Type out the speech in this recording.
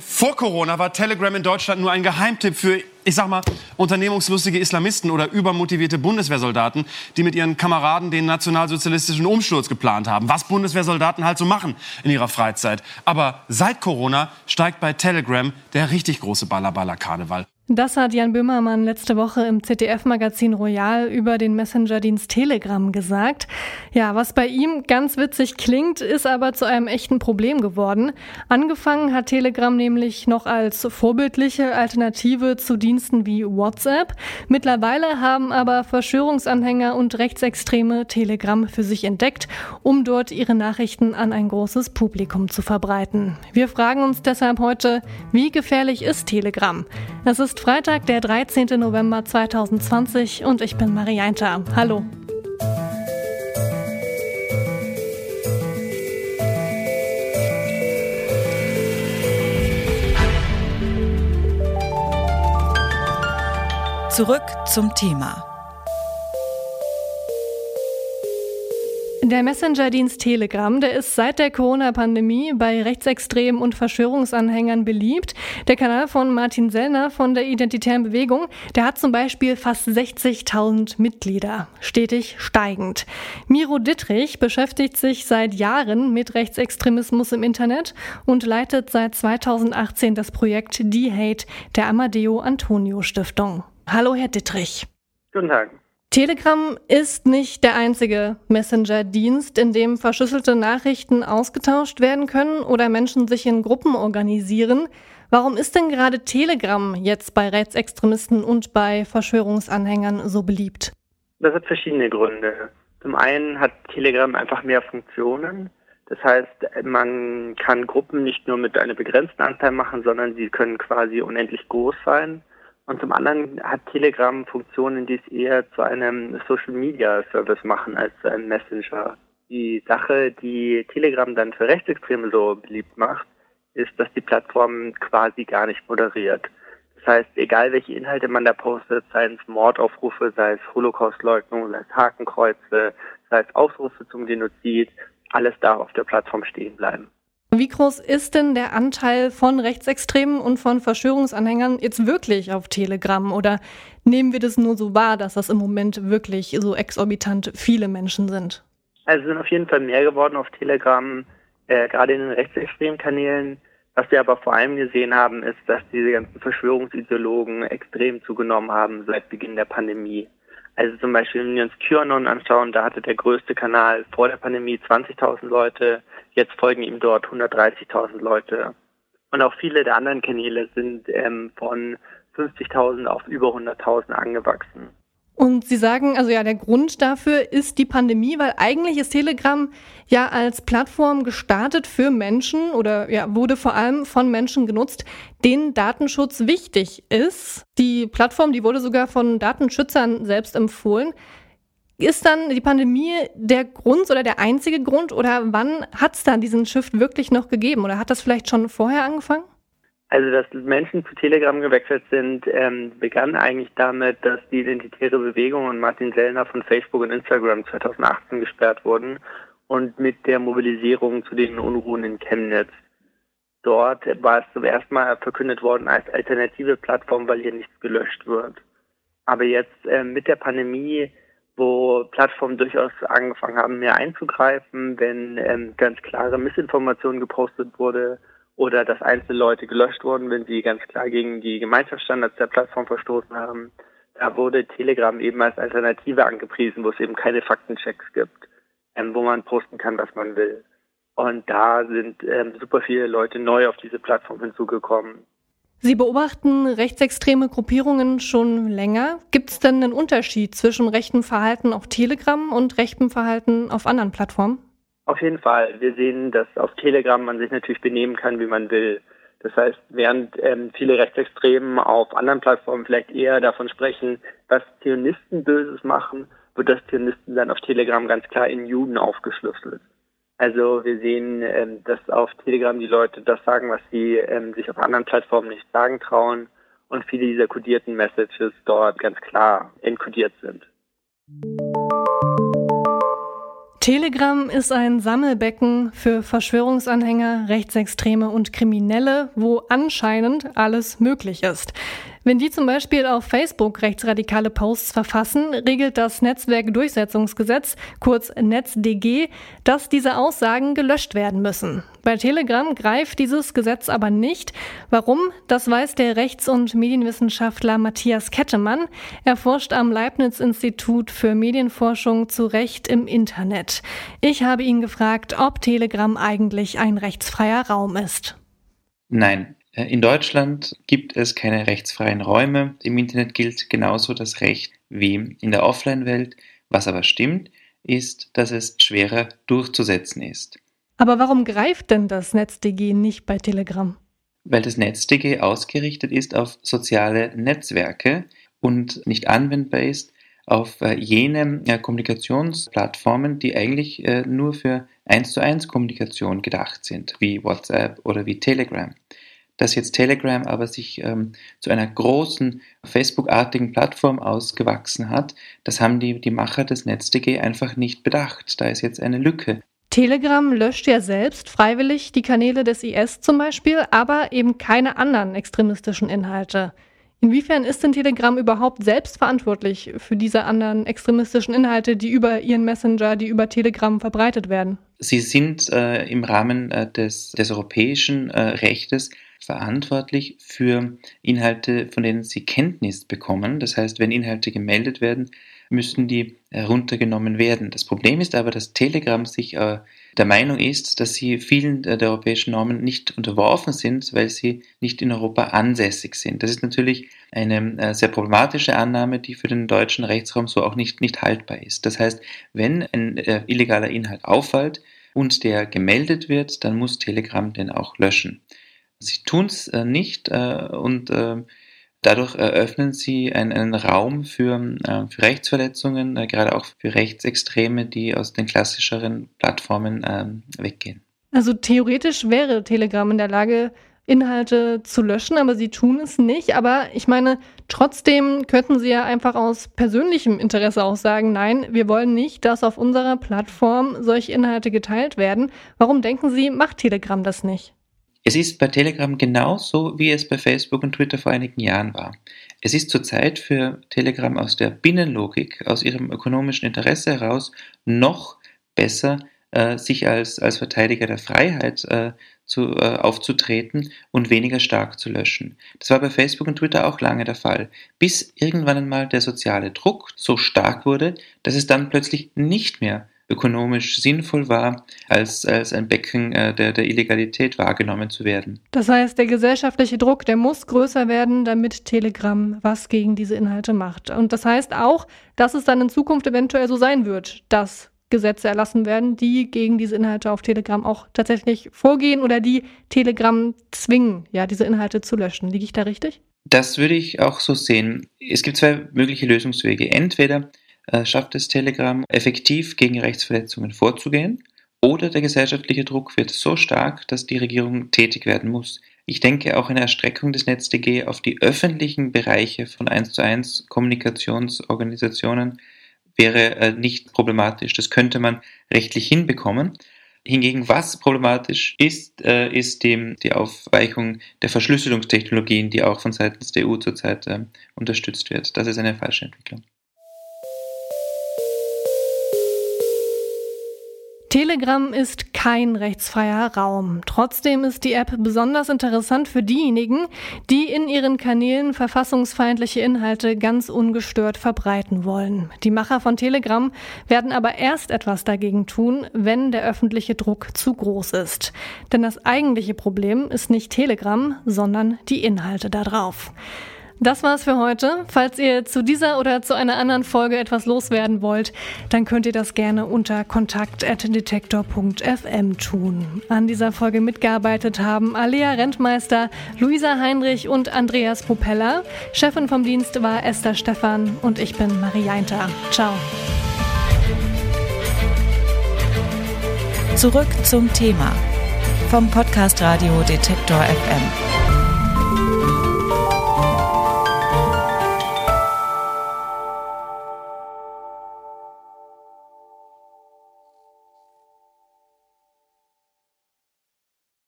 Vor Corona war Telegram in Deutschland nur ein Geheimtipp für, ich sag mal, unternehmungslustige Islamisten oder übermotivierte Bundeswehrsoldaten, die mit ihren Kameraden den nationalsozialistischen Umsturz geplant haben. Was Bundeswehrsoldaten halt so machen in ihrer Freizeit. Aber seit Corona steigt bei Telegram der richtig große Ballerballer-Karneval. Das hat Jan Böhmermann letzte Woche im ZDF-Magazin Royal über den Messenger-Dienst Telegram gesagt. Ja, was bei ihm ganz witzig klingt, ist aber zu einem echten Problem geworden. Angefangen hat Telegram nämlich noch als vorbildliche Alternative zu Diensten wie WhatsApp. Mittlerweile haben aber Verschwörungsanhänger und Rechtsextreme Telegram für sich entdeckt, um dort ihre Nachrichten an ein großes Publikum zu verbreiten. Wir fragen uns deshalb heute, wie gefährlich ist Telegram? Es ist Freitag, der 13. November 2020 und ich bin Marianta. Hallo. Zurück zum Thema. Der Messenger-Dienst Telegram, der ist seit der Corona-Pandemie bei Rechtsextremen und Verschwörungsanhängern beliebt. Der Kanal von Martin Sellner von der Identitären Bewegung, der hat zum Beispiel fast 60.000 Mitglieder, stetig steigend. Miro Dittrich beschäftigt sich seit Jahren mit Rechtsextremismus im Internet und leitet seit 2018 das Projekt D-Hate der Amadeo Antonio Stiftung. Hallo, Herr Dittrich. Guten Tag. Telegram ist nicht der einzige Messenger-Dienst, in dem verschlüsselte Nachrichten ausgetauscht werden können oder Menschen sich in Gruppen organisieren. Warum ist denn gerade Telegram jetzt bei Rechtsextremisten und bei Verschwörungsanhängern so beliebt? Das hat verschiedene Gründe. Zum einen hat Telegram einfach mehr Funktionen. Das heißt, man kann Gruppen nicht nur mit einer begrenzten Anzahl machen, sondern sie können quasi unendlich groß sein. Und zum anderen hat Telegram Funktionen, die es eher zu einem Social Media Service machen als zu einem Messenger. Die Sache, die Telegram dann für Rechtsextreme so beliebt macht, ist, dass die Plattform quasi gar nicht moderiert. Das heißt, egal welche Inhalte man da postet, seien es Mordaufrufe, sei es Holocaustleugnung, sei es Hakenkreuze, sei es Aufrufe zum Genozid, alles darf auf der Plattform stehen bleiben. Wie groß ist denn der Anteil von Rechtsextremen und von Verschwörungsanhängern jetzt wirklich auf Telegram? Oder nehmen wir das nur so wahr, dass das im Moment wirklich so exorbitant viele Menschen sind? Also sind auf jeden Fall mehr geworden auf Telegram, äh, gerade in den rechtsextremen Kanälen. Was wir aber vor allem gesehen haben, ist, dass diese ganzen Verschwörungsideologen extrem zugenommen haben seit Beginn der Pandemie. Also zum Beispiel, wenn wir uns QAnon anschauen, da hatte der größte Kanal vor der Pandemie 20.000 Leute, jetzt folgen ihm dort 130.000 Leute. Und auch viele der anderen Kanäle sind ähm, von 50.000 auf über 100.000 angewachsen. Und Sie sagen, also ja, der Grund dafür ist die Pandemie, weil eigentlich ist Telegram ja als Plattform gestartet für Menschen oder ja, wurde vor allem von Menschen genutzt, denen Datenschutz wichtig ist. Die Plattform, die wurde sogar von Datenschützern selbst empfohlen. Ist dann die Pandemie der Grund oder der einzige Grund oder wann hat es dann diesen Shift wirklich noch gegeben oder hat das vielleicht schon vorher angefangen? Also, dass Menschen zu Telegram gewechselt sind, ähm, begann eigentlich damit, dass die Identitäre Bewegung und Martin Sellner von Facebook und Instagram 2018 gesperrt wurden und mit der Mobilisierung zu den Unruhen in Chemnitz. Dort war es zum ersten Mal verkündet worden als alternative Plattform, weil hier nichts gelöscht wird. Aber jetzt äh, mit der Pandemie, wo Plattformen durchaus angefangen haben, mehr einzugreifen, wenn ähm, ganz klare Missinformation gepostet wurde, oder dass einzelne Leute gelöscht wurden, wenn sie ganz klar gegen die Gemeinschaftsstandards der Plattform verstoßen haben. Da wurde Telegram eben als Alternative angepriesen, wo es eben keine Faktenchecks gibt, ähm, wo man posten kann, was man will. Und da sind ähm, super viele Leute neu auf diese Plattform hinzugekommen. Sie beobachten rechtsextreme Gruppierungen schon länger. Gibt es denn einen Unterschied zwischen rechtem Verhalten auf Telegram und rechtem Verhalten auf anderen Plattformen? Auf jeden Fall. Wir sehen, dass auf Telegram man sich natürlich benehmen kann, wie man will. Das heißt, während ähm, viele Rechtsextremen auf anderen Plattformen vielleicht eher davon sprechen, was Zionisten Böses machen, wird das Zionisten dann auf Telegram ganz klar in Juden aufgeschlüsselt. Also wir sehen, ähm, dass auf Telegram die Leute das sagen, was sie ähm, sich auf anderen Plattformen nicht sagen trauen und viele dieser kodierten Messages dort ganz klar enkodiert sind. Telegram ist ein Sammelbecken für Verschwörungsanhänger, Rechtsextreme und Kriminelle, wo anscheinend alles möglich ist. Wenn die zum Beispiel auf Facebook rechtsradikale Posts verfassen, regelt das Netzwerkdurchsetzungsgesetz, kurz NetzDG, dass diese Aussagen gelöscht werden müssen. Bei Telegram greift dieses Gesetz aber nicht. Warum? Das weiß der Rechts- und Medienwissenschaftler Matthias Kettemann. Er forscht am Leibniz-Institut für Medienforschung zu Recht im Internet. Ich habe ihn gefragt, ob Telegram eigentlich ein rechtsfreier Raum ist. Nein, in Deutschland gibt es keine rechtsfreien Räume. Im Internet gilt genauso das Recht wie in der Offline-Welt. Was aber stimmt, ist, dass es schwerer durchzusetzen ist. Aber warum greift denn das NetzDG nicht bei Telegram? Weil das NetzDG ausgerichtet ist auf soziale Netzwerke und nicht anwendbar ist auf äh, jene äh, Kommunikationsplattformen, die eigentlich nur für 1 zu 1 Kommunikation gedacht sind, wie WhatsApp oder wie Telegram dass jetzt Telegram aber sich ähm, zu einer großen Facebook-artigen Plattform ausgewachsen hat, das haben die, die Macher des NetzDG einfach nicht bedacht. Da ist jetzt eine Lücke. Telegram löscht ja selbst freiwillig die Kanäle des IS zum Beispiel, aber eben keine anderen extremistischen Inhalte. Inwiefern ist denn Telegram überhaupt selbst verantwortlich für diese anderen extremistischen Inhalte, die über ihren Messenger, die über Telegram verbreitet werden? Sie sind äh, im Rahmen äh, des, des europäischen äh, Rechtes verantwortlich für Inhalte, von denen sie Kenntnis bekommen. Das heißt, wenn Inhalte gemeldet werden, müssen die heruntergenommen werden. Das Problem ist aber, dass Telegram sich äh, der Meinung ist, dass sie vielen der europäischen Normen nicht unterworfen sind, weil sie nicht in Europa ansässig sind. Das ist natürlich eine äh, sehr problematische Annahme, die für den deutschen Rechtsraum so auch nicht, nicht haltbar ist. Das heißt, wenn ein äh, illegaler Inhalt auffällt und der gemeldet wird, dann muss Telegram den auch löschen. Sie tun es äh, nicht äh, und äh, dadurch eröffnen sie einen, einen Raum für, äh, für Rechtsverletzungen, äh, gerade auch für Rechtsextreme, die aus den klassischeren Plattformen ähm, weggehen. Also theoretisch wäre Telegram in der Lage, Inhalte zu löschen, aber sie tun es nicht. Aber ich meine, trotzdem könnten sie ja einfach aus persönlichem Interesse auch sagen, nein, wir wollen nicht, dass auf unserer Plattform solche Inhalte geteilt werden. Warum denken Sie, macht Telegram das nicht? Es ist bei Telegram genauso, wie es bei Facebook und Twitter vor einigen Jahren war. Es ist zurzeit für Telegram aus der Binnenlogik, aus ihrem ökonomischen Interesse heraus noch besser, äh, sich als, als Verteidiger der Freiheit äh, zu, äh, aufzutreten und weniger stark zu löschen. Das war bei Facebook und Twitter auch lange der Fall, bis irgendwann einmal der soziale Druck so stark wurde, dass es dann plötzlich nicht mehr ökonomisch sinnvoll war, als, als ein Becken äh, der, der Illegalität wahrgenommen zu werden. Das heißt, der gesellschaftliche Druck, der muss größer werden, damit Telegram was gegen diese Inhalte macht. Und das heißt auch, dass es dann in Zukunft eventuell so sein wird, dass Gesetze erlassen werden, die gegen diese Inhalte auf Telegram auch tatsächlich vorgehen oder die Telegram zwingen, ja, diese Inhalte zu löschen. Liege ich da richtig? Das würde ich auch so sehen. Es gibt zwei mögliche Lösungswege. Entweder schafft es Telegram, effektiv gegen Rechtsverletzungen vorzugehen, oder der gesellschaftliche Druck wird so stark, dass die Regierung tätig werden muss. Ich denke, auch eine Erstreckung des NetzDG auf die öffentlichen Bereiche von 1 zu 1 Kommunikationsorganisationen wäre äh, nicht problematisch. Das könnte man rechtlich hinbekommen. Hingegen, was problematisch ist, äh, ist die, Aufweichung der Verschlüsselungstechnologien, die auch von seitens der EU zurzeit unterstützt wird. Das ist eine falsche Entwicklung. Telegram ist kein rechtsfreier Raum. Trotzdem ist die App besonders interessant für diejenigen, die in ihren Kanälen verfassungsfeindliche Inhalte ganz ungestört verbreiten wollen. Die Macher von Telegram werden aber erst etwas dagegen tun, wenn der öffentliche Druck zu groß ist. Denn das eigentliche Problem ist nicht Telegram, sondern die Inhalte darauf. Das war's für heute. Falls ihr zu dieser oder zu einer anderen Folge etwas loswerden wollt, dann könnt ihr das gerne unter kontakt.detektor.fm tun. An dieser Folge mitgearbeitet haben Alea Rentmeister, Luisa Heinrich und Andreas Propeller. Chefin vom Dienst war Esther Stephan und ich bin Marie Einter. Ciao. Zurück zum Thema vom Podcast Radio Detektor FM.